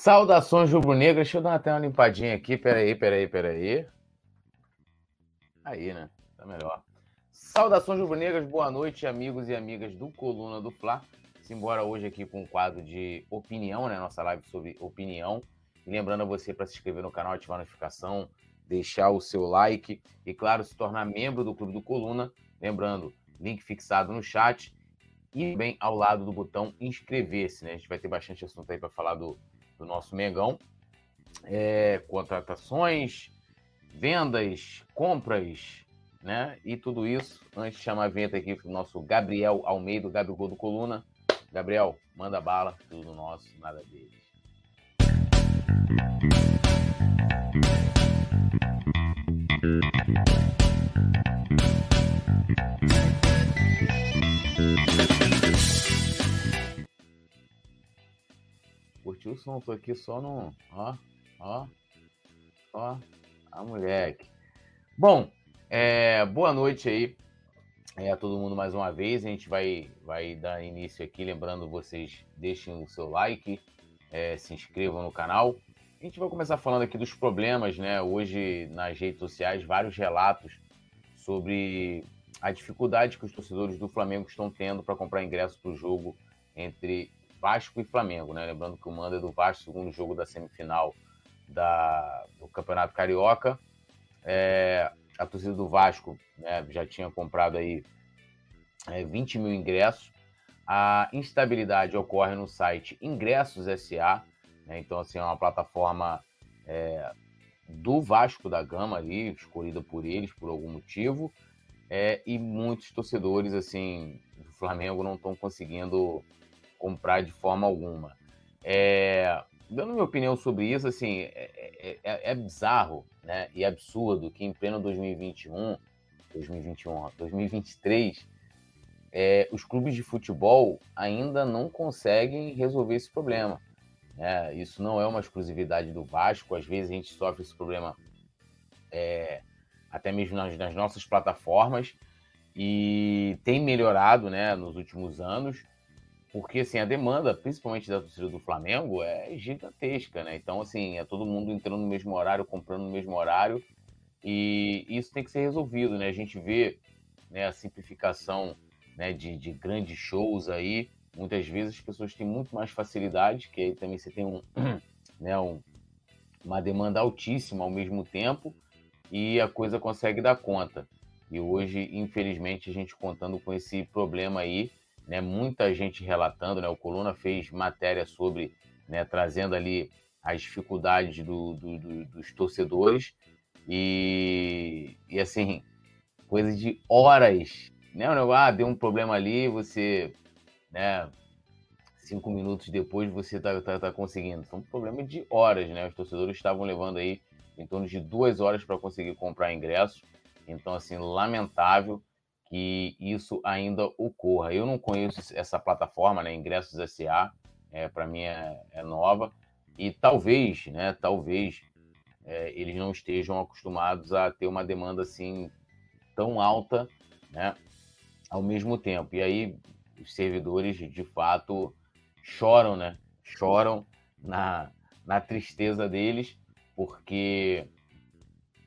Saudações rubro-negras. Deixa eu dar até uma limpadinha aqui. Peraí, peraí, peraí. Aí, né? Tá melhor. Saudações rubro-negras. Boa noite, amigos e amigas do Coluna do Fla. Simbora hoje aqui com um quadro de opinião, né? Nossa live sobre opinião. E lembrando a você para se inscrever no canal, ativar a notificação, deixar o seu like e, claro, se tornar membro do Clube do Coluna. Lembrando, link fixado no chat e bem ao lado do botão inscrever-se, né? A gente vai ter bastante assunto aí para falar do, do nosso Mengão. É, contratações, vendas, compras, né? E tudo isso. Antes de chamar a vinheta aqui para o nosso Gabriel Almeida, Gabigol do Coluna. Gabriel, manda bala, tudo nosso, nada deles. Som? Tô aqui só no. Ó, ó, ó. A moleque. Bom, é, boa noite aí é, a todo mundo mais uma vez. A gente vai, vai dar início aqui. Lembrando vocês, deixem o seu like, é, se inscrevam no canal. A gente vai começar falando aqui dos problemas, né? Hoje nas redes sociais, vários relatos sobre a dificuldade que os torcedores do Flamengo estão tendo para comprar ingressos para o jogo entre Vasco e Flamengo, né? Lembrando que o mando é do Vasco, segundo jogo da semifinal da, do Campeonato Carioca. É, a torcida do Vasco né, já tinha comprado aí é, 20 mil ingressos. A instabilidade ocorre no site Ingressos SA, né? então assim é uma plataforma é, do Vasco da Gama ali, escolhida por eles por algum motivo, é, e muitos torcedores assim do Flamengo não estão conseguindo comprar de forma alguma. É, dando minha opinião sobre isso, assim, é, é, é, é bizarro né, e absurdo que em pleno 2021, 2021, 2023, é, os clubes de futebol ainda não conseguem resolver esse problema. Né? Isso não é uma exclusividade do Vasco, às vezes a gente sofre esse problema é, até mesmo nas, nas, nossas plataformas e tem melhorado né, nos últimos anos porque assim, a demanda, principalmente da torcida do Flamengo, é gigantesca, né? Então, assim, é todo mundo entrando no mesmo horário, comprando no mesmo horário, e isso tem que ser resolvido, né? A gente vê né, a simplificação né, de, de grandes shows aí, muitas vezes as pessoas têm muito mais facilidade, que aí também você tem um, né, um, uma demanda altíssima ao mesmo tempo, e a coisa consegue dar conta. E hoje, infelizmente, a gente contando com esse problema aí, né, muita gente relatando, né, o Coluna fez matéria sobre, né, trazendo ali as dificuldades do, do, do, dos torcedores. E, e assim, coisa de horas, né, ah, deu um problema ali, você, né, cinco minutos depois você tá, tá, tá conseguindo, foi um problema de horas, né, os torcedores estavam levando aí em torno de duas horas para conseguir comprar ingresso, então, assim, lamentável, que isso ainda ocorra. Eu não conheço essa plataforma, né, Ingressos SA, é, para mim é, é, nova, e talvez, né, talvez é, eles não estejam acostumados a ter uma demanda assim tão alta, né, ao mesmo tempo. E aí os servidores, de fato, choram, né, choram na, na tristeza deles, porque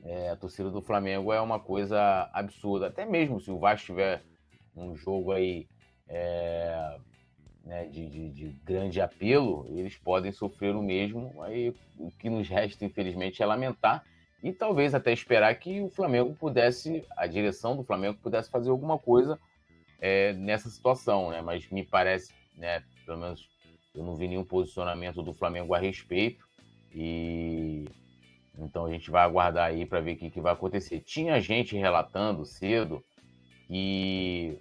é, a torcida do Flamengo é uma coisa absurda. Até mesmo se o Vasco tiver um jogo aí é, né, de, de, de, grande apelo, eles podem sofrer o mesmo. Aí o que nos resta, infelizmente, é lamentar e talvez até esperar que o Flamengo pudesse, a direção do Flamengo pudesse fazer alguma coisa é, nessa situação, né? Mas me parece, né, pelo menos eu não vi nenhum posicionamento do Flamengo a respeito e então a gente vai aguardar aí para ver o que, que vai acontecer. Tinha gente relatando cedo que,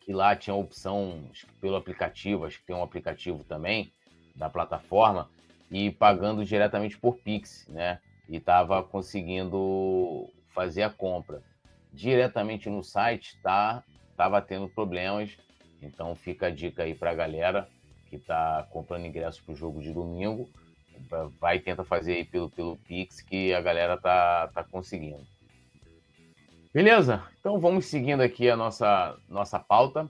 que lá tinha opção pelo aplicativo, acho que tem um aplicativo também da plataforma, e pagando diretamente por Pix, né? E estava conseguindo fazer a compra. Diretamente no site tá, tava tendo problemas, então fica a dica aí para a galera que está comprando ingressos para o jogo de domingo vai e tenta fazer aí pelo, pelo Pix que a galera tá, tá conseguindo. Beleza? Então vamos seguindo aqui a nossa, nossa pauta.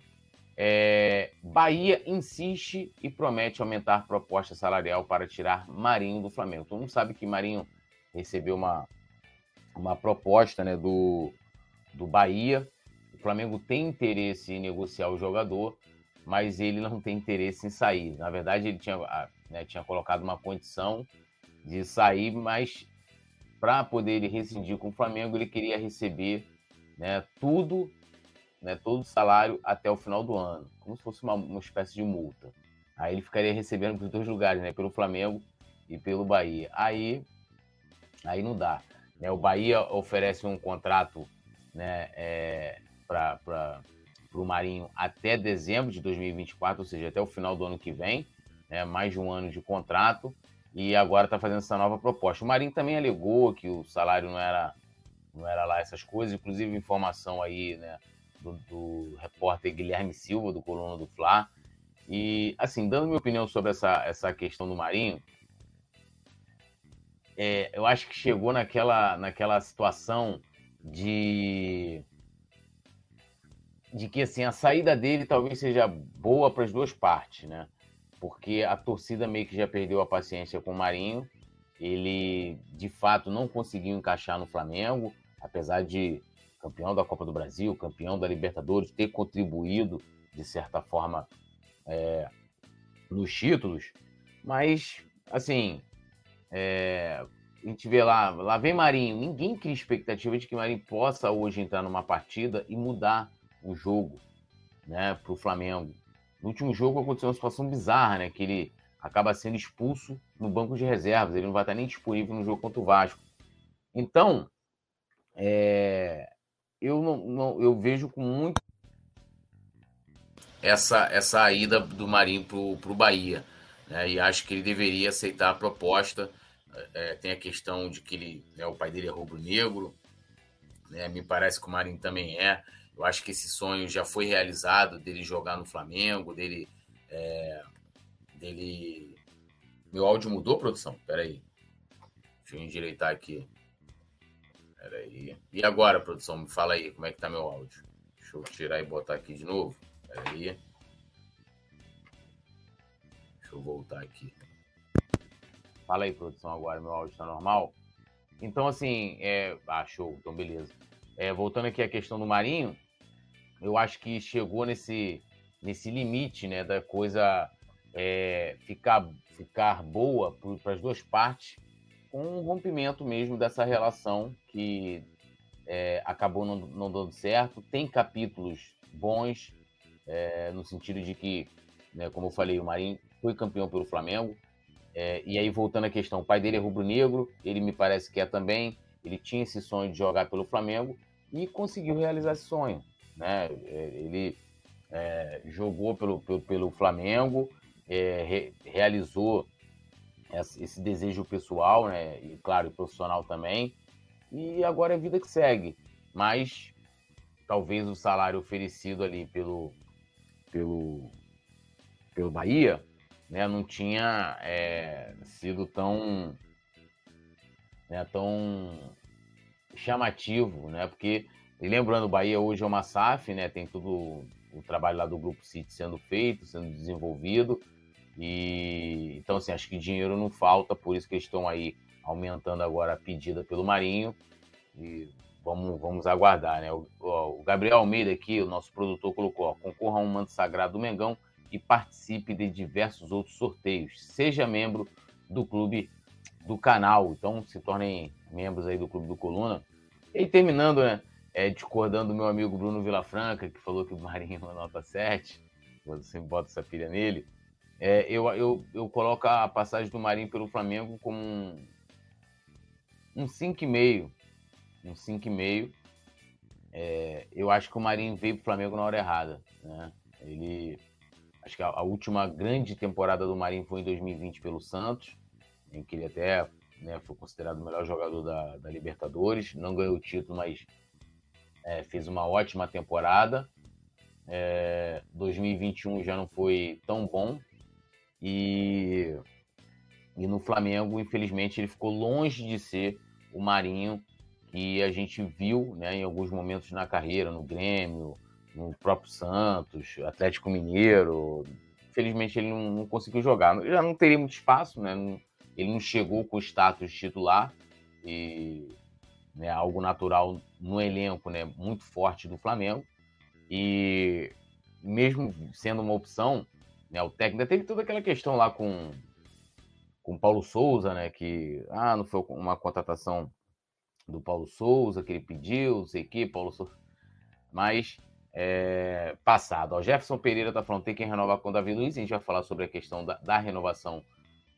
É, Bahia insiste e promete aumentar proposta salarial para tirar Marinho do Flamengo. Todo mundo sabe que Marinho recebeu uma, uma proposta né, do, do Bahia. O Flamengo tem interesse em negociar o jogador, mas ele não tem interesse em sair. Na verdade, ele tinha, né, tinha colocado uma condição de sair, mas para poder ele rescindir com o Flamengo, ele queria receber né, tudo né, todo o salário até o final do ano, como se fosse uma, uma espécie de multa. Aí ele ficaria recebendo por dois lugares, né, pelo Flamengo e pelo Bahia. Aí, aí não dá. Né? O Bahia oferece um contrato né, é, para o Marinho até dezembro de 2024, ou seja, até o final do ano que vem, né, mais de um ano de contrato, e agora está fazendo essa nova proposta. O Marinho também alegou que o salário não era, não era lá essas coisas, inclusive informação aí, né, do, do repórter Guilherme Silva, do Coluna do Fla. E, assim, dando minha opinião sobre essa, essa questão do Marinho, é, eu acho que chegou naquela, naquela situação de de que assim a saída dele talvez seja boa para as duas partes, né? Porque a torcida meio que já perdeu a paciência com o Marinho. Ele de fato não conseguiu encaixar no Flamengo, apesar de campeão da Copa do Brasil, campeão da Libertadores, ter contribuído, de certa forma, é, nos títulos. Mas, assim, é, a gente vê lá, lá vem Marinho. Ninguém cria expectativa de que Marinho possa hoje entrar numa partida e mudar o jogo né, para o Flamengo. No último jogo aconteceu uma situação bizarra, né? Que ele acaba sendo expulso no banco de reservas. Ele não vai estar nem disponível no jogo contra o Vasco. Então, é, eu não, não, eu vejo com muito essa essa ida do Marinho pro, pro Bahia, né? E acho que ele deveria aceitar a proposta. É, tem a questão de que ele, né, o pai dele é rubro-negro, né? Me parece que o Marinho também é. Eu acho que esse sonho já foi realizado dele jogar no Flamengo, dele é, dele meu áudio mudou, produção? Peraí. Deixa eu endireitar aqui. Peraí. E agora, produção, me fala aí, como é que tá meu áudio? Deixa eu tirar e botar aqui de novo. Peraí. Deixa eu voltar aqui. Fala aí, produção, agora, meu áudio tá normal? Então, assim, é... Ah, show, então beleza. É, voltando aqui à questão do Marinho, eu acho que chegou nesse, nesse limite, né, da coisa é, ficar, ficar boa para as duas partes um rompimento mesmo dessa relação que é, acabou não, não, dando certo. Tem capítulos bons, é, no sentido de que, né, como eu falei, o Marinho foi campeão pelo Flamengo. É, e aí, voltando à questão, o pai dele é rubro-negro, ele me parece que é também. Ele tinha esse sonho de jogar pelo Flamengo e conseguiu realizar esse sonho. Né? É, ele é, jogou pelo, pelo, pelo Flamengo, é, re, realizou esse desejo pessoal, né? E claro, profissional também. E agora é a vida que segue. Mas talvez o salário oferecido ali pelo pelo pelo Bahia, né, não tinha é, sido tão né, tão chamativo, né? Porque lembrando, o Bahia hoje é uma SAF, né? Tem tudo o trabalho lá do Grupo City sendo feito, sendo desenvolvido. E então, assim, acho que dinheiro não falta, por isso que eles estão aí aumentando agora a pedida pelo Marinho. E vamos, vamos aguardar, né? O, o Gabriel Almeida aqui, o nosso produtor, colocou: ó, concorra a um manto sagrado do Mengão e participe de diversos outros sorteios. Seja membro do clube do canal. Então, se tornem membros aí do Clube do Coluna. E terminando, né? É, discordando do meu amigo Bruno Vilafranca, que falou que o Marinho é uma nota 7. Você bota essa pilha nele. É, eu, eu, eu coloco a passagem do Marinho pelo Flamengo como um, um 5,5. Um 5,5. É, eu acho que o Marinho veio para o Flamengo na hora errada. Né? Ele, acho que a, a, última grande temporada do Marinho foi em 2020 pelo Santos, em que ele até né, foi considerado o melhor jogador da, da Libertadores. Não ganhou o título, mas é, fez uma ótima temporada. É, 2021 já não foi tão bom, e, e no Flamengo, infelizmente, ele ficou longe de ser o Marinho que a gente viu né, em alguns momentos na carreira, no Grêmio, no próprio Santos, Atlético Mineiro. Infelizmente ele não, não conseguiu jogar. Já não teria muito espaço, né? Ele não chegou com o status titular e né, algo natural no elenco, né, muito forte do Flamengo. E mesmo sendo uma opção, né, o técnico teve toda aquela questão lá com com Paulo Souza, né, que ah, não foi uma contratação do Paulo Souza que ele pediu, não sei o que, Paulo Souza. Mas é, passado. O Jefferson Pereira está falando tem que renovar com o Davi Luiz. A gente vai falar sobre a questão da, da renovação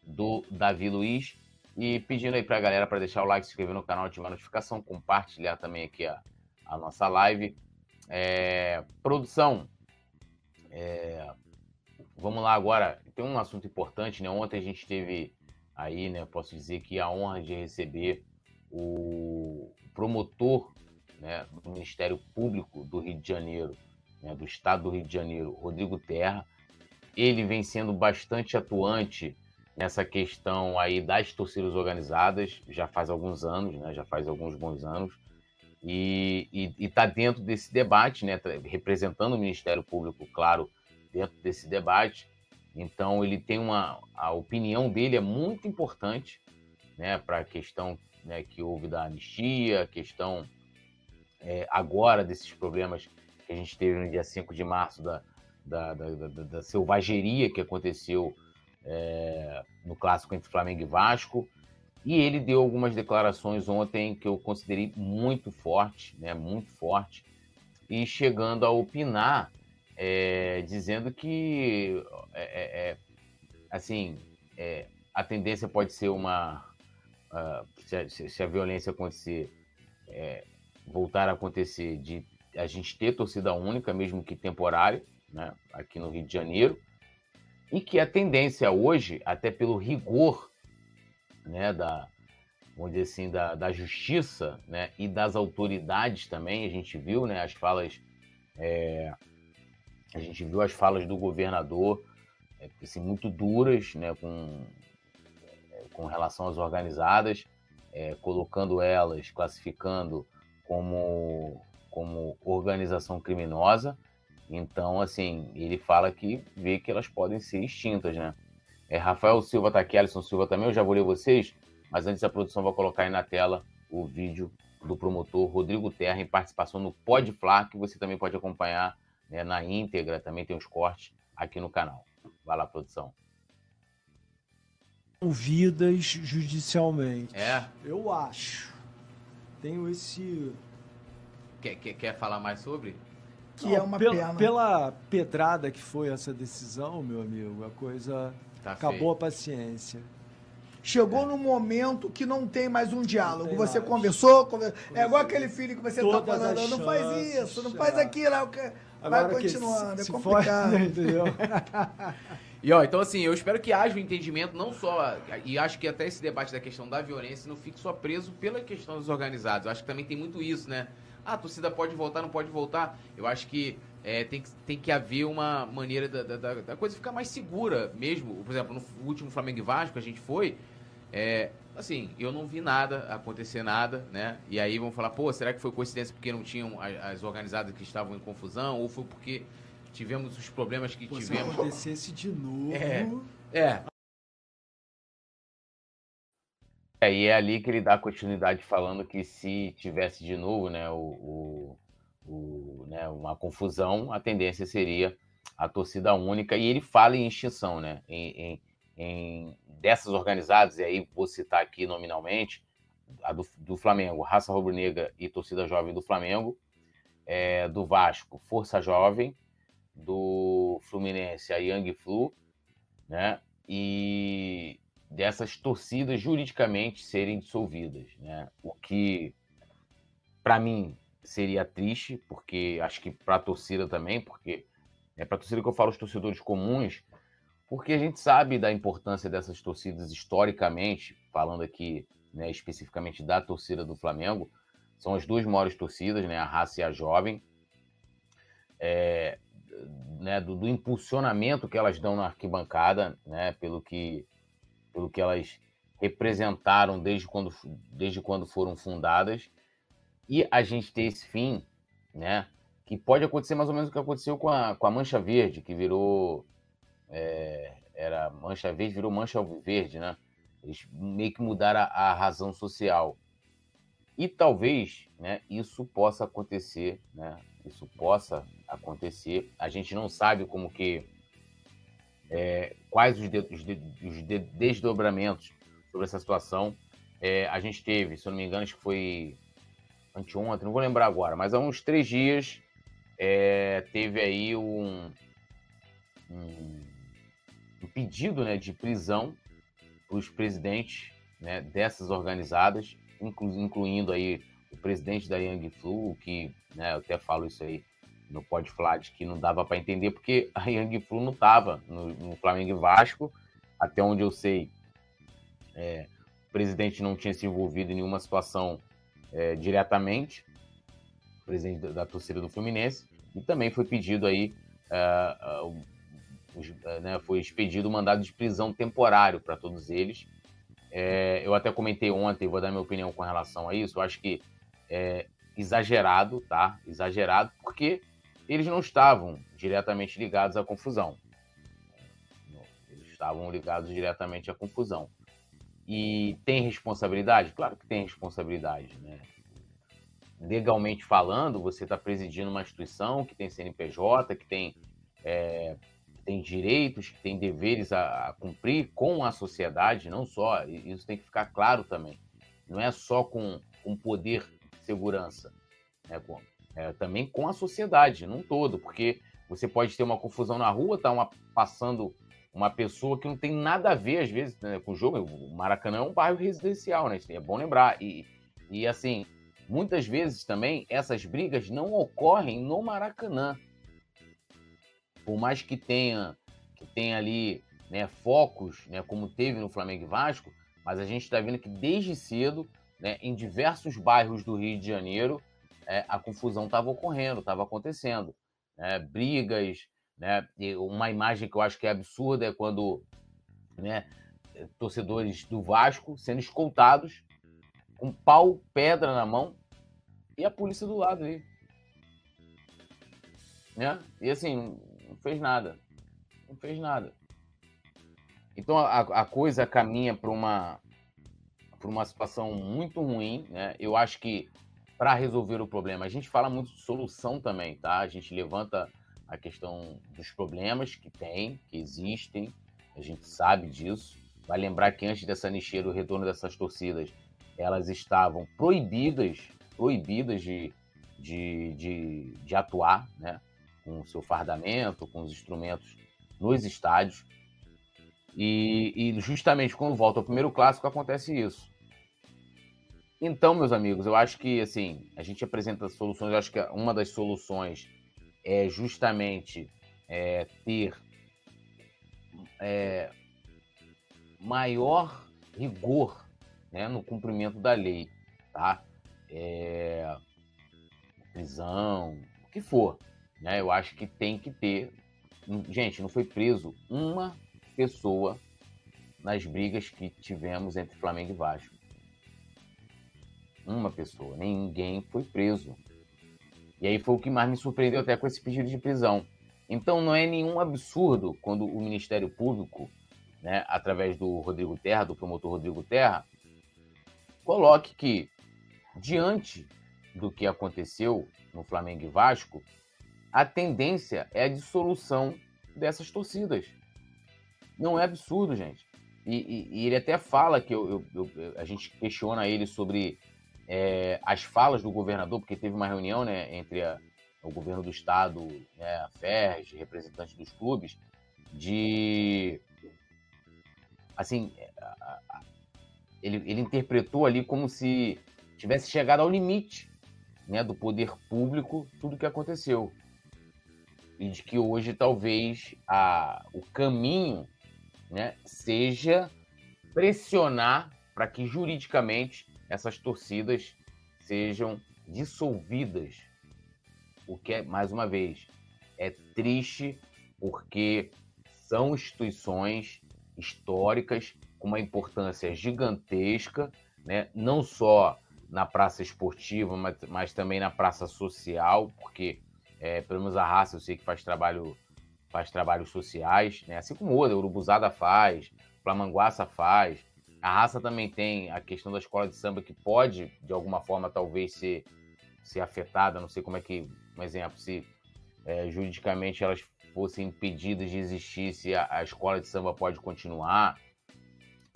do Davi Luiz. E pedindo aí para a galera para deixar o like, se inscrever no canal, ativar a notificação, compartilhar também aqui a, a nossa live. É, produção, é, vamos lá agora. Tem um assunto importante, né? Ontem a gente teve aí, né? Posso dizer que a honra de receber o promotor né, do Ministério Público do Rio de Janeiro, né, do Estado do Rio de Janeiro, Rodrigo Terra. Ele vem sendo bastante atuante nessa questão aí das torcidas organizadas, já faz alguns anos, né, já faz alguns bons anos, e está dentro desse debate, né, representando o Ministério Público, claro, dentro desse debate. Então ele tem uma a opinião dele é muito importante, né, para a questão né, que houve da anistia, a questão é, agora desses problemas que a gente teve no dia 5 de março da, da, da, da, da selvageria que aconteceu é, no clássico entre Flamengo e Vasco. E ele deu algumas declarações ontem que eu considerei muito forte, né, muito forte, e chegando a opinar, é, dizendo que, é, é, é assim, é, a tendência pode ser uma, uh, se, a, se, a, violência acontecer, voltar a acontecer de a gente ter torcida única, mesmo que temporária, né, aqui no Rio de Janeiro, e que a tendência hoje, até pelo rigor né, da, vamos dizer assim, da, da justiça né, e das autoridades também, a gente viu né, as falas, é, a gente viu as falas do governador é, assim, muito duras né, com, é, com relação às organizadas, é, colocando elas, classificando como, como organização criminosa. Então, assim, ele fala que vê que elas podem ser extintas, né? É, Rafael Silva tá aqui, Alisson Silva também, eu já vou ler vocês, mas antes a produção vai colocar aí na tela o vídeo do promotor Rodrigo Terra em participação no Pode Flá, que você também pode acompanhar né, na íntegra, também tem os cortes aqui no canal. Vai lá, produção. Ouvidas judicialmente. É? Eu acho. Tenho esse. Quer, quer, quer falar mais sobre? Que Não, é uma pela, pena. Pela pedrada que foi essa decisão, meu amigo, a coisa tá acabou feio. a paciência. Chegou é. no momento que não tem mais um diálogo. Você mais. conversou, conversou, é igual aquele filho que você está falando, não faz isso, não faz aquilo, vai continuando, é complicado. For, entendeu? E ó, então assim, eu espero que haja um entendimento, não só. E acho que até esse debate da questão da violência não fique só preso pela questão dos organizados. Eu acho que também tem muito isso, né? Ah, a torcida pode voltar, não pode voltar. Eu acho que é, tem, que, tem que haver uma maneira da, da, da, coisa ficar mais segura mesmo. Por exemplo, no último Flamengo e Vasco a gente foi. É, assim, eu não vi nada acontecer nada, né? E aí vão falar, pô, será que foi coincidência porque não tinham as, as organizadas que estavam em confusão? Ou foi porque tivemos os problemas que pô, tivemos? Se acontecesse de novo. É. é. É, e é ali que ele dá continuidade falando que se tivesse de novo né, o, o, o, né, uma confusão, a tendência seria a torcida única. E ele fala em extinção, né? Em, em, em dessas organizadas, e aí vou citar aqui nominalmente, a do, do Flamengo, Raça Rubro-Negra e Torcida Jovem do Flamengo, é, do Vasco, Força Jovem, do Fluminense, a Young Flu, né? E dessas torcidas juridicamente serem dissolvidas, né? O que para mim seria triste, porque acho que para a torcida também, porque é para a torcida que eu falo os torcedores comuns, porque a gente sabe da importância dessas torcidas historicamente, falando aqui né, especificamente da torcida do Flamengo, são as duas maiores torcidas, né, a Raça e a Jovem, é, né, do, do, impulsionamento que elas dão na arquibancada, né, pelo que pelo que elas representaram desde quando, desde quando foram fundadas. E a gente ter esse fim, né? que pode acontecer mais ou menos o que aconteceu com a, com a Mancha Verde, que virou. É, era Mancha Verde, virou Mancha Verde, né? Eles meio que mudaram a, a razão social. E talvez né, isso possa acontecer, né? Isso possa acontecer. A gente não sabe como que. É, quais os, de, os, de, os de, desdobramentos sobre essa situação. É, a gente teve, se eu não me engano, acho que foi anteontem, não vou lembrar agora, mas há uns três dias é, teve aí um, um, um, pedido né, de prisão para os presidentes né, dessas organizadas, inclu, incluindo aí o presidente da Young Flu, que né, eu até falo isso aí no Pode Flat, que não dava para entender, porque a Young Flu não estava no, no, Flamengo e Vasco, até onde eu sei, é, o presidente não tinha se envolvido em nenhuma situação é, diretamente, presidente da, da, torcida do Fluminense, e também foi pedido aí, uh, uh, né, foi expedido o mandado de prisão temporário para todos eles. É, eu até comentei ontem, vou dar minha opinião com relação a isso, eu acho que é exagerado, tá? Exagerado, porque eles não estavam diretamente ligados à confusão. Eles estavam ligados diretamente à confusão. E tem responsabilidade? Claro que tem responsabilidade, né? Legalmente falando, você está presidindo uma instituição que tem CNPJ, que tem, é, tem direitos, que tem deveres a, a, cumprir com a sociedade, não só, isso tem que ficar claro também. Não é só com, com poder segurança, né? É, também com a sociedade, num todo, porque você pode ter uma confusão na rua, tá uma, passando uma pessoa que não tem nada a ver, às vezes, né, com o jogo. O Maracanã é um bairro residencial, né? É bom lembrar. E, e assim, muitas vezes também essas brigas não ocorrem no Maracanã. Por mais que tenha, que tenha ali né, focos, né, como teve no Flamengo e Vasco, mas a gente está vendo que desde cedo, né, em diversos bairros do Rio de Janeiro, é, a confusão estava ocorrendo, estava acontecendo. Né, brigas, né? E uma imagem que eu acho que é absurda é quando né, torcedores do Vasco sendo escoltados com pau, pedra na mão e a polícia do lado ali. Né? E assim, não fez nada. Não fez nada. Então a, a coisa caminha para uma, uma situação muito ruim. Né? Eu acho que para resolver o problema, a gente fala muito de solução também, tá? A gente levanta a questão dos problemas que tem, que existem, a gente sabe disso. Vai lembrar que antes dessa nicheira, o retorno dessas torcidas, elas estavam proibidas, proibidas de, de, de, de atuar, né? Com o seu fardamento, com os instrumentos nos estádios. E, e, justamente quando volta ao primeiro clássico acontece isso. Então, meus amigos, eu acho que assim a gente apresenta soluções. Eu acho que uma das soluções é justamente é, ter é, maior rigor né, no cumprimento da lei, tá? É, prisão, o que for, né? Eu acho que tem que ter. Gente, não foi preso uma pessoa nas brigas que tivemos entre Flamengo e Vasco. Uma pessoa, ninguém foi preso. E aí foi o que mais me surpreendeu até com esse pedido de prisão. Então não é nenhum absurdo quando o Ministério Público, né, através do Rodrigo Terra, do promotor Rodrigo Terra, coloque que, diante do que aconteceu no Flamengo e Vasco, a tendência é a dissolução dessas torcidas. Não é absurdo, gente. E, e, e ele até fala que eu, eu, eu, a gente questiona ele sobre é, as falas do governador, porque teve uma reunião né, entre a, o governo do estado, né, a FERJ, representantes dos clubes, de. Assim, a, ele, ele interpretou ali como se tivesse chegado ao limite né, do poder público tudo o que aconteceu. E de que hoje talvez a, o caminho né, seja pressionar para que juridicamente essas torcidas sejam dissolvidas. O que é, mais uma vez, é triste porque são instituições históricas com uma importância gigantesca, né? não só na praça esportiva, mas, mas também na praça social, porque é, pelo menos a raça eu sei que faz trabalho faz trabalhos sociais, né? assim como o Urubuzada faz, Flamanguaça faz. A raça também tem a questão da escola de samba que pode, de alguma forma, talvez ser, ser afetada, não sei como é que, um exemplo, se é, juridicamente elas fossem impedidas de existir, se a, a, escola de samba pode continuar.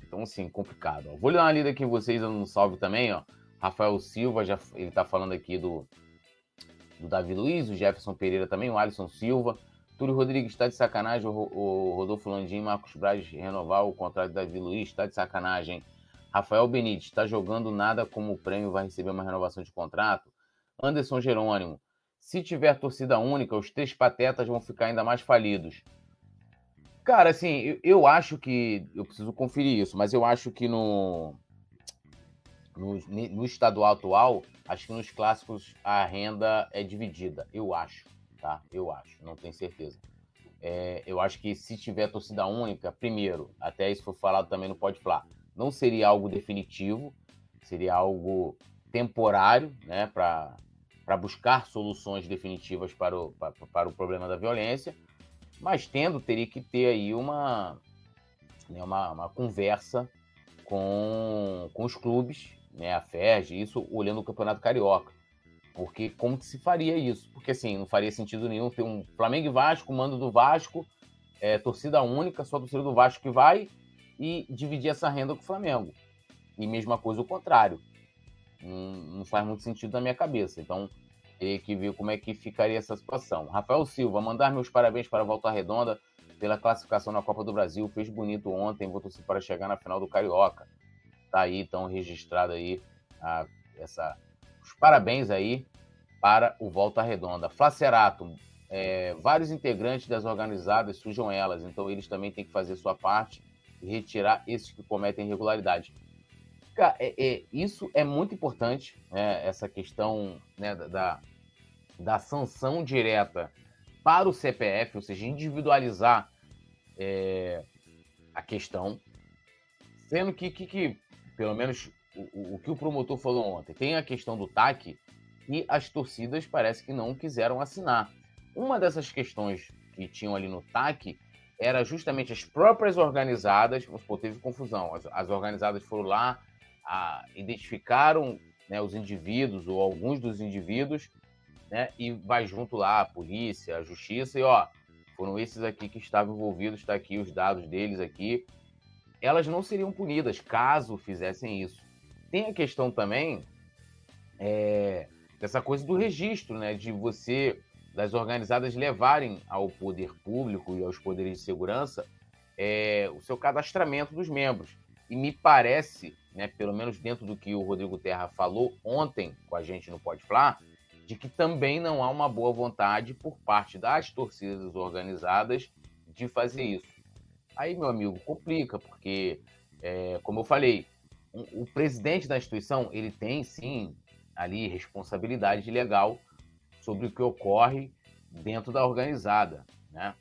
Então, assim, complicado. Ó. Vou dar uma lida aqui em vocês, dando um salve também, ó. Rafael Silva, já, ele tá falando aqui do, do Davi Luiz, o Jefferson Pereira também, o Alisson Silva. Túlio Rodrigues está de sacanagem, o, o Rodolfo Landim, Marcos Braz renovar o contrato do Davi Luiz, está de sacanagem. Rafael Benítez, está jogando nada como prêmio, vai receber uma renovação de contrato. Anderson Jerônimo, se tiver torcida única, os três patetas vão ficar ainda mais falidos. Cara, assim, eu, eu acho que. Eu preciso conferir isso, mas eu acho que no, no, no estadual atual, acho que nos clássicos a renda é dividida. Eu acho tá? Eu acho, não tenho certeza. É, eu acho que se tiver torcida única, primeiro, até isso foi falado também no Pode Falar, não seria algo definitivo, seria algo temporário, né, para buscar soluções definitivas para o, para, o problema da violência, mas tendo, teria que ter aí uma, né, uma, uma conversa com, com os clubes, né, a FERJ, isso olhando o Campeonato Carioca. Porque como que se faria isso? Porque assim, não faria sentido nenhum ter um Flamengo e Vasco, mando do Vasco, é, torcida única, só a torcida do Vasco que vai, e dividir essa renda com o Flamengo. E mesma coisa o contrário. Não, não faz muito sentido na minha cabeça. Então, teria que ver como é que ficaria essa situação. Rafael Silva, mandar meus parabéns para a Volta Redonda pela classificação na Copa do Brasil. Fez bonito ontem, torcer para chegar na final do Carioca. Tá aí, então, registrado aí a, essa os parabéns aí para o Volta Redonda. Flacerato, é, vários integrantes das organizadas sujam elas, então eles também têm que fazer sua parte e retirar esses que cometem irregularidade. É, é, isso é muito importante, né, essa questão né, da, da sanção direta para o CPF, ou seja, individualizar é, a questão, sendo que, que, que, pelo menos o, o, que o promotor falou ontem. Tem a questão do TAC e as torcidas parece que não quiseram assinar. Uma dessas questões que tinham ali no TAC era justamente as próprias organizadas, pô, teve confusão, as, as organizadas foram lá, a, identificaram né, os indivíduos ou alguns dos indivíduos, né, e vai junto lá a polícia, a justiça, e ó, foram esses aqui que estavam envolvidos, está aqui os dados deles aqui. Elas não seriam punidas caso fizessem isso. Tem a questão também é, dessa coisa do registro, né? De você, das organizadas levarem ao poder público e aos poderes de segurança é, o seu cadastramento dos membros. E me parece, né, pelo menos dentro do que o Rodrigo Terra falou ontem com a gente no Pode Falar, de que também não há uma boa vontade por parte das torcidas organizadas de fazer isso. Aí, meu amigo, complica, porque, é, como eu falei, o presidente da instituição ele tem sim ali responsabilidade legal sobre o que ocorre dentro da organizada, né?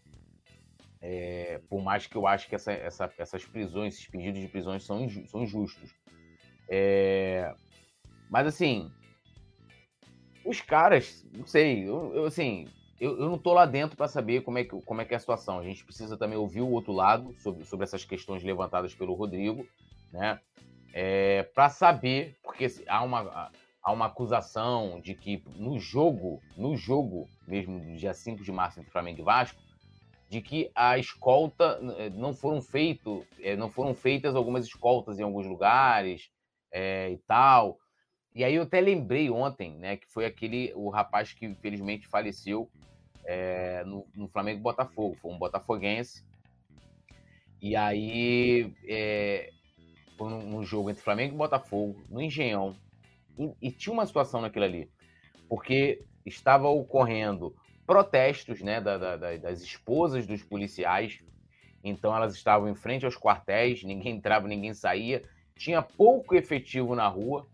É, por mais que eu acho que essa, essa, essas prisões, esses pedidos de prisões são, são injustos. É, mas assim, os caras, não sei, eu, eu assim, eu, eu, não tô lá dentro para saber como é, que, como é que é a situação. A gente precisa também ouvir o outro lado sobre, sobre essas questões levantadas pelo Rodrigo, né? É, para saber, porque há uma, há uma acusação de que no jogo, no jogo mesmo do dia 5 de março entre Flamengo e Vasco, de que a escolta eh, não foram feito, eh, não foram feitas algumas escoltas em alguns lugares é, e tal. E aí eu até lembrei ontem, né, que foi aquele o rapaz que infelizmente faleceu é, no, no, Flamengo Botafogo, foi um botafoguense. E aí é, foi num, jogo entre Flamengo e Botafogo, no Engenhão. E, e tinha uma situação naquilo ali, porque estava ocorrendo protestos né, da, da, das esposas dos policiais. Então elas estavam em frente aos quartéis, ninguém entrava, ninguém saía. Tinha pouco efetivo na rua.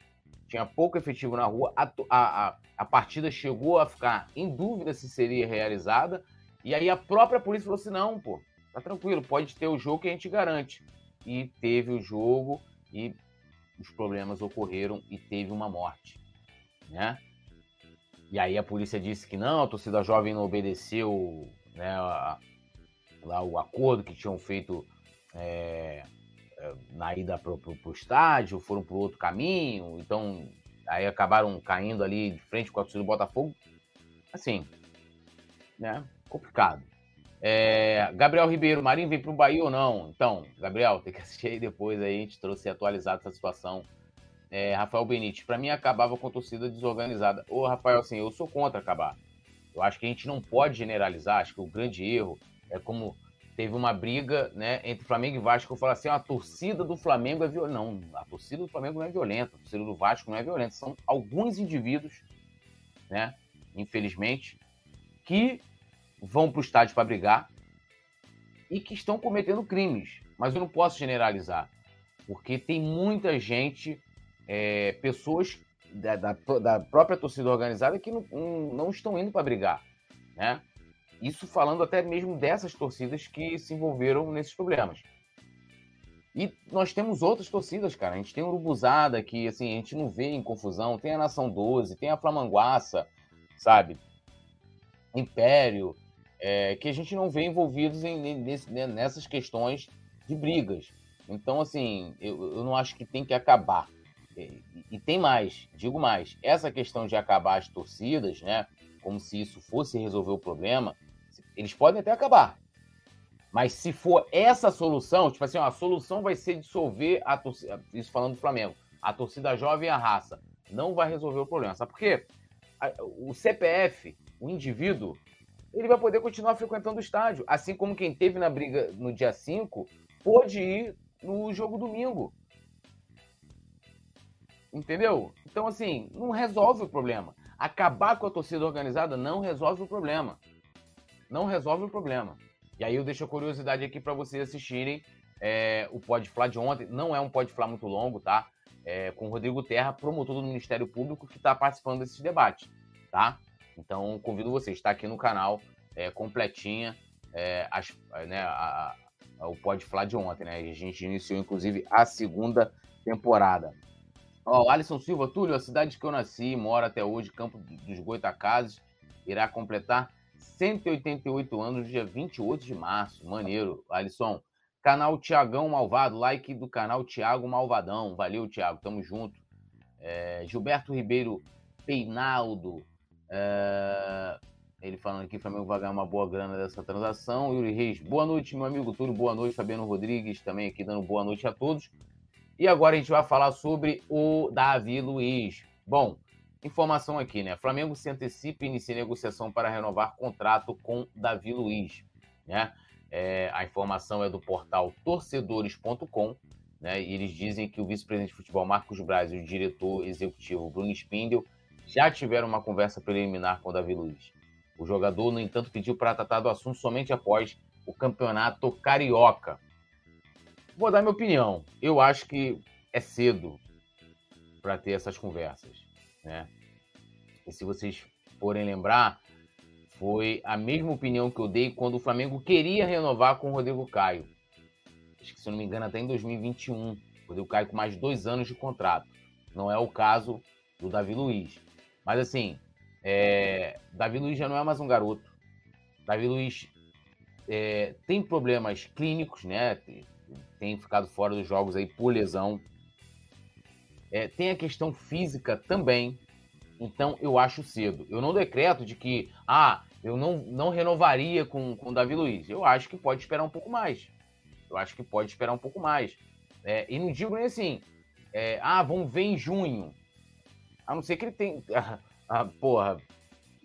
Tinha pouco efetivo na rua. A, a, a partida chegou a ficar em dúvida se seria realizada. E aí a própria polícia falou assim: não, pô, tá tranquilo, pode ter o jogo que a gente garante e teve o jogo e os problemas ocorreram e teve uma morte, né? E aí a polícia disse que não, a torcida jovem não obedeceu né, a, lá o acordo que tinham feito é, na ida para o estádio, foram para outro caminho, então aí acabaram caindo ali de frente com a torcida do Botafogo. Assim, né? Complicado. É, Gabriel Ribeiro, Marinho vem para o Bahia ou não? Então, Gabriel, tem que assistir aí depois aí, a gente trouxe atualizado essa situação. É, Rafael Benítez, para mim acabava com torcida desorganizada. Ô, Rafael, assim, eu sou contra acabar. Eu acho que a gente não pode generalizar, acho que o grande erro é como teve uma briga né, entre Flamengo e Vasco. Eu falo assim: a torcida do Flamengo é violenta. Não, a torcida do Flamengo não é violenta, a torcida do Vasco não é violenta. São alguns indivíduos, né, infelizmente, que vão para o estádio para brigar e que estão cometendo crimes. Mas eu não posso generalizar, porque tem muita gente, é, pessoas da, da, da, própria torcida organizada que não, não estão indo para brigar, né? Isso falando até mesmo dessas torcidas que se envolveram nesses problemas. E nós temos outras torcidas, cara. A gente tem o Urubuzada, que assim, a gente não vê em confusão. Tem a Nação 12, tem a Flamanguaça, sabe? Império, é, que a gente não vê envolvidos em, nesse, né, nessas questões de brigas. Então, assim, eu, eu não acho que tem que acabar. E, e, tem mais, digo mais, essa questão de acabar as torcidas, né? Como se isso fosse resolver o problema, eles podem até acabar. Mas se for essa solução, tipo assim, ó, a solução vai ser dissolver a torcida. Isso falando do Flamengo. A torcida jovem e a raça. Não vai resolver o problema. Sabe por quê? O CPF, o indivíduo, ele vai poder continuar frequentando o estádio. Assim como quem teve na briga no dia 5 pôde ir no jogo domingo. Entendeu? Então, assim, não resolve o problema. Acabar com a torcida organizada não resolve o problema não resolve o problema. E aí eu deixo a curiosidade aqui para vocês assistirem é, o Pode Falar de ontem. Não é um Pode Falar muito longo, tá? É, com o Rodrigo Terra, promotor do Ministério Público, que está participando desses debates, tá? Então convido vocês, está aqui no canal, é, completinha, é, as, né, a, a, o Pode Falar de ontem, né? A gente iniciou, inclusive, a segunda temporada. Ó, Alisson Silva, Túlio, a cidade que eu nasci, moro até hoje, Campo dos Goitacazes, irá completar 188 anos, dia 28 de março. Maneiro, Alisson. Canal Tiagão Malvado, like do canal Tiago Malvadão. Valeu, Tiago, tamo junto. É, Gilberto Ribeiro Peinaldo. É, ele falando aqui, Flamengo vai ganhar uma boa grana dessa transação. Yuri Reis, boa noite, meu amigo Túlio, boa noite. Fabiano Rodrigues também aqui dando boa noite a todos. E agora a gente vai falar sobre o Davi Luiz. Bom, Informação aqui, né? Flamengo se antecipa e inicia negociação para renovar contrato com Davi Luiz, né? É, a informação é do portal torcedores.com, né? E eles dizem que o vice-presidente de futebol Marcos Braz e o diretor executivo Bruno Spindel já tiveram uma conversa preliminar com o Davi Luiz. O jogador, no entanto, pediu para tratar do assunto somente após o campeonato carioca. Vou dar minha opinião. Eu acho que é cedo para ter essas conversas. Né? E se vocês forem lembrar, foi a mesma opinião que eu dei quando o Flamengo queria renovar com o Rodrigo Caio. Acho que, se eu não me engano, até em 2021. O Rodrigo Caio com mais dois anos de contrato. Não é o caso do Davi Luiz. Mas, assim, é... Davi Luiz já não é mais um garoto. Davi Luiz é... tem problemas clínicos, né? Tem ficado fora dos jogos aí por lesão. É, tem a questão física também. Então eu acho cedo. Eu não decreto de que, ah, eu não, não renovaria com, com o Davi Luiz. Eu acho que pode esperar um pouco mais. Eu acho que pode esperar um pouco mais. É, e não digo nem assim, é, ah, vamos ver em junho. A não ser que ele tem. Ah, porra,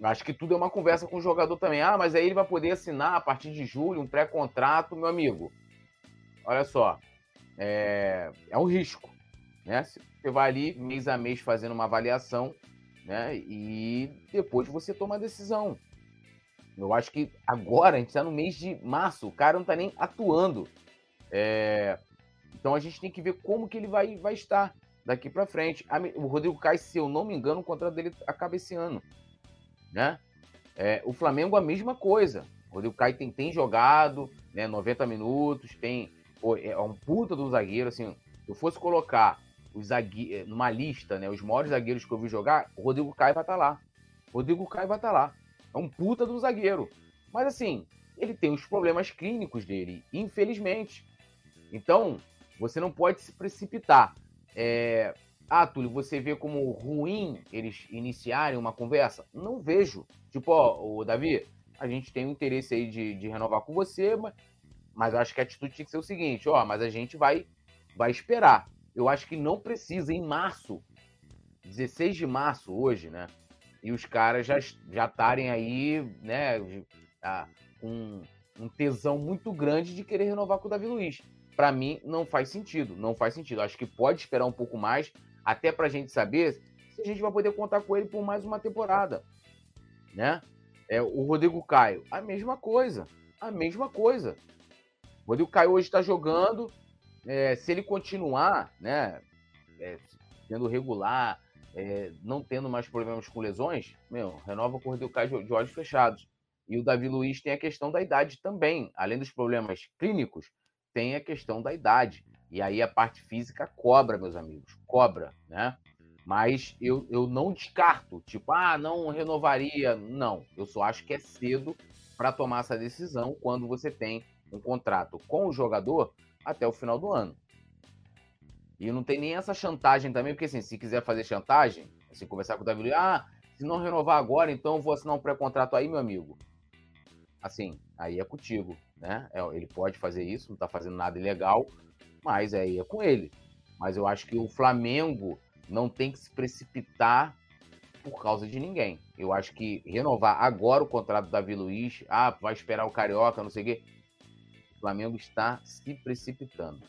acho que tudo é uma conversa com o jogador também. Ah, mas aí ele vai poder assinar a partir de julho um pré-contrato, meu amigo. Olha só, é, é um risco. Né? Você vai ali mês a mês fazendo uma avaliação, né? E depois você toma a decisão. Eu acho que agora a gente está no mês de março, o cara não está nem atuando. É... Então a gente tem que ver como que ele vai, vai estar daqui para frente. O Rodrigo Caio, se eu não me engano, o contrato dele acaba esse ano, né? É, o Flamengo a mesma coisa. O Rodrigo Caio tem, tem jogado, né, 90 minutos, tem pô, é um puta do zagueiro, assim, se eu fosse colocar os zague... Eh, numa lista, né, os maiores zagueiros que eu vi jogar, o Rodrigo Caio vai estar tá lá. Rodrigo Caio vai estar tá lá. É um puta do zagueiro. Mas assim, ele tem os problemas clínicos dele, infelizmente. Então, você não pode se precipitar. É... Ah, Túlio, você vê como ruim eles iniciarem uma conversa? Não vejo. Tipo, ó, o Davi, a gente tem o interesse aí de, de renovar com você, mas, mas acho que a atitude tinha que ser o seguinte, ó, mas a gente vai, vai esperar. Eu acho que não precisa, em março, 16 de março hoje, né? E os caras já já estarem aí, né, com um tesão muito grande de querer renovar com o Davi Luiz. Para mim, não faz sentido. Não faz sentido. Acho que pode esperar um pouco mais, até para a gente saber se a gente vai poder contar com ele por mais uma temporada. Né? É, o Rodrigo Caio, a mesma coisa. A mesma coisa. O Rodrigo Caio hoje está jogando. É, se ele continuar, né, é, sendo regular, é, não tendo mais problemas com lesões, meu, renova com o Rodrigo Caio de olhos fechados. E o Davi Luiz tem a questão da idade também. Além dos problemas clínicos, tem a questão da idade. E aí a parte física cobra, meus amigos, cobra, né? Mas eu, eu não descarto, tipo, ah, não renovaria. Não, eu só acho que é cedo para tomar essa decisão quando você tem um contrato com o jogador até o final do ano. E não tem nem essa chantagem também, porque assim, se quiser fazer chantagem, assim, conversar com o Davi ah, se não renovar agora, então eu vou assinar um pré-contrato aí, meu amigo assim, aí é contigo, né? É, ele pode fazer isso, não está fazendo nada ilegal, mas aí é com ele. Mas eu acho que o Flamengo não tem que se precipitar por causa de ninguém. Eu acho que renovar agora o contrato do Davi Luiz, ah, vai esperar o Carioca, não sei o quê. O Flamengo está se precipitando.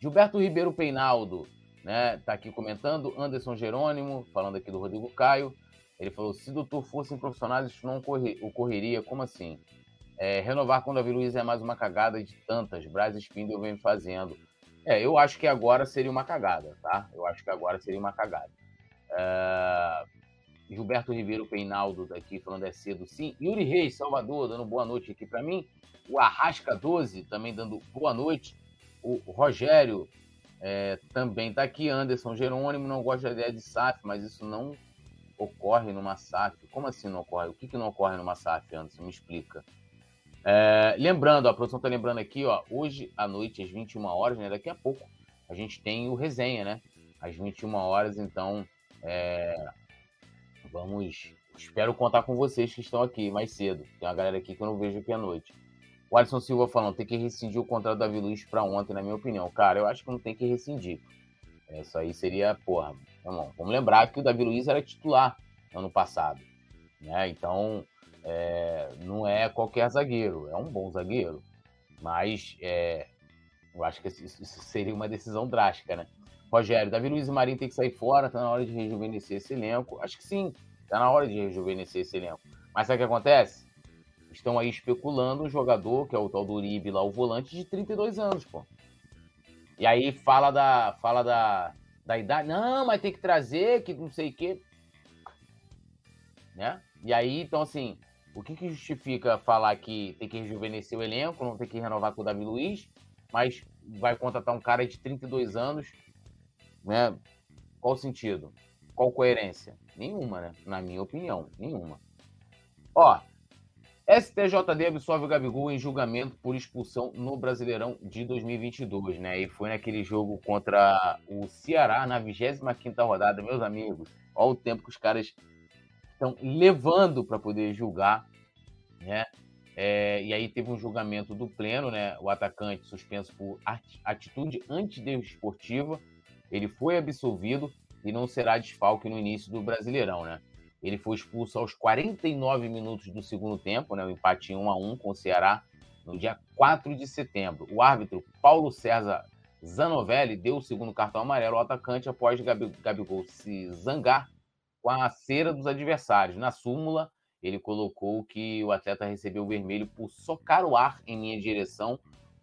Gilberto Ribeiro Peinaldo, né, tá aqui comentando. Anderson Jerônimo, falando aqui do Rodrigo Caio. Ele falou: se doutor fossem profissionais, isso não ocorreria. Como assim? É, renovar com o Davi Luiz é mais uma cagada de tantas. Braz Spindle vem fazendo. É, eu acho que agora seria uma cagada, tá? Eu acho que agora seria uma cagada. É... Gilberto Ribeiro Peinaldo daqui falando é cedo, sim. Yuri Reis, Salvador, dando boa noite aqui para mim. O Arrasca 12 também dando boa noite. O Rogério é, também tá aqui. Anderson Jerônimo não gosta da ideia de SAF, mas isso não ocorre numa SAF? Como assim não ocorre? O que, que não ocorre numa SAF, Anderson? Me explica. É, lembrando, a produção está lembrando aqui, ó, hoje à noite, às 21 horas, né, daqui a pouco, a gente tem o resenha, né? Às 21 horas, então, é, vamos. Espero contar com vocês que estão aqui mais cedo. Tem uma galera aqui que eu não vejo aqui à noite. O Alisson Silva falando, tem que rescindir o contrato da Luiz para ontem, na minha opinião. Cara, eu acho que não tem que rescindir. Isso aí seria, porra, vamos lembrar que o Davi Luiz era titular ano passado. Né? Então, é, não é qualquer zagueiro, é um bom zagueiro. Mas é, eu acho que isso seria uma decisão drástica, né? Rogério, Davi Luiz e Marinho tem que sair fora, tá na hora de rejuvenescer esse elenco. Acho que sim, tá na hora de rejuvenescer esse elenco. Mas sabe o que acontece? Estão aí especulando um jogador, que é o tal do Uribe lá, o volante, de 32 anos, pô. E aí fala da, fala da, da idade. Não, mas tem que trazer, que não sei o quê. Né? E aí, então, assim, o que, que justifica falar que tem que rejuvenescer o elenco, não tem que renovar com o Davi Luiz, mas vai contratar um cara de 32 anos, né? Qual sentido? Qual coerência? Nenhuma, né? Na minha opinião, nenhuma. Ó, STJD absolve o Gabigol em julgamento por expulsão no Brasileirão de 2022, né? E foi naquele jogo contra o Ceará na 25ª rodada, meus amigos. Olha o tempo que os caras estão levando para poder julgar, né? É, e aí teve um julgamento do pleno, né? O atacante suspenso por atitude antidesportiva, ele foi absolvido e não será desfalque no início do Brasileirão, né? Ele foi expulso aos 49 minutos do segundo tempo, né, o empate em 1 a 1 com o Ceará, no dia 4 de setembro. O árbitro Paulo César Zanovelli deu o segundo cartão amarelo ao atacante após Gabigol se zangar com a cera dos adversários. Na súmula, ele colocou que o atleta recebeu o vermelho por socar o ar em minha direção,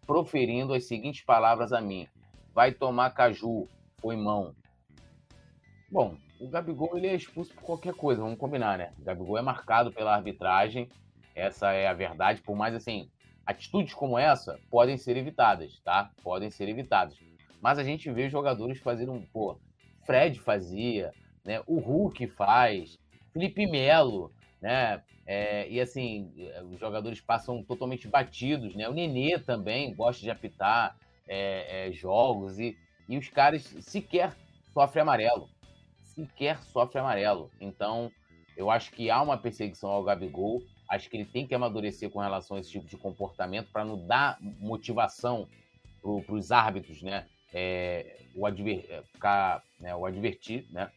proferindo as seguintes palavras a mim: Vai tomar caju, foi mão. Bom, o Gabigol ele é expulso por qualquer coisa, vamos combinar, né? O Gabigol é marcado pela arbitragem, essa é a verdade, por mais assim, atitudes como essa podem ser evitadas, tá? Podem ser evitadas. Mas a gente vê jogadores fazendo, pô, Fred fazia, né? O Hulk faz, Felipe Melo, né? É, e assim, os jogadores passam totalmente batidos, né? O Nenê também gosta de apitar é, é, jogos e, e os caras sequer sofrem amarelo. Sequer sofre amarelo. Então, eu acho que há uma perseguição ao Gabigol. Acho que ele tem que amadurecer com relação a esse tipo de comportamento para não dar motivação para os árbitros, né? É, o, adver, é, ficar, né, o advertir, né?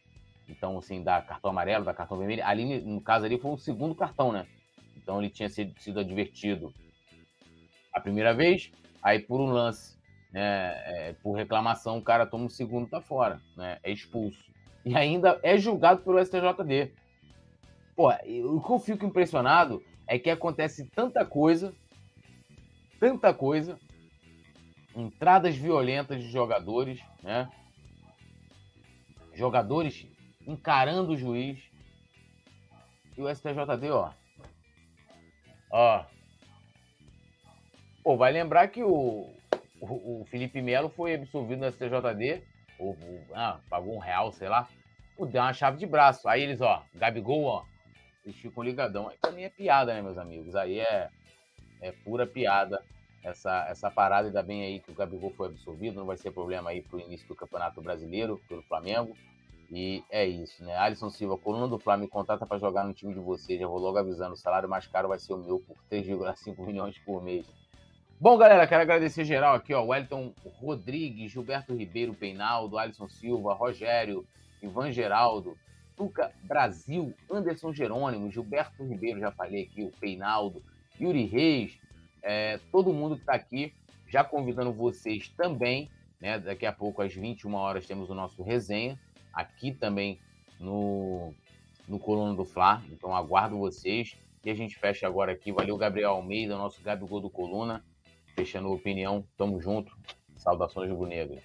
Então, assim, dar cartão amarelo, dar cartão vermelho. Ali, no caso ali, foi o segundo cartão, né? Então ele tinha sido, sido advertido a primeira vez, aí por um lance, né, é, por reclamação, o cara toma o segundo, tá fora, né? É expulso. E ainda é julgado pelo STJD. Pô, o que eu fico impressionado é que acontece tanta coisa, tanta coisa, entradas violentas de jogadores, né? Jogadores encarando o juiz. E o STJD, ó. Ó. Pô, vai lembrar que o, o, o Felipe Melo foi absolvido no STJD. Ou, ah, pagou um real, sei lá. Deu uma chave de braço. Aí eles, ó, Gabigol, ó. Eles ficam ligadão. Aí mim é piada, né, meus amigos? Aí é, é pura piada essa, essa parada. Ainda bem aí que o Gabigol foi absolvido. Não vai ser problema aí pro início do Campeonato Brasileiro, pelo Flamengo. E é isso, né? Alisson Silva, coluna do Flamengo, contrata para jogar no time de vocês. Já vou logo avisando, o salário mais caro vai ser o meu por 3,5 milhões por mês. Bom, galera, quero agradecer geral aqui, ó. Wellington Rodrigues, Gilberto Ribeiro Peinaldo, Alisson Silva, Rogério, Ivan Geraldo, Tuca Brasil, Anderson Jerônimo, Gilberto Ribeiro, já falei aqui, o Peinaldo, Yuri Reis, é, todo mundo que está aqui, já convidando vocês também, né? Daqui a pouco, às 21 horas, temos o nosso resenha aqui também no, no Coluna do Fla. Então aguardo vocês. E a gente fecha agora aqui. Valeu, Gabriel Almeida, nosso Gabigol do Coluna. Fechando a opinião. Tamo junto. Saudações rubro-negras.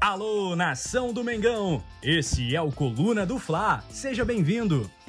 Alô, nação do Mengão! Esse é o Coluna do Fla. Seja bem-vindo.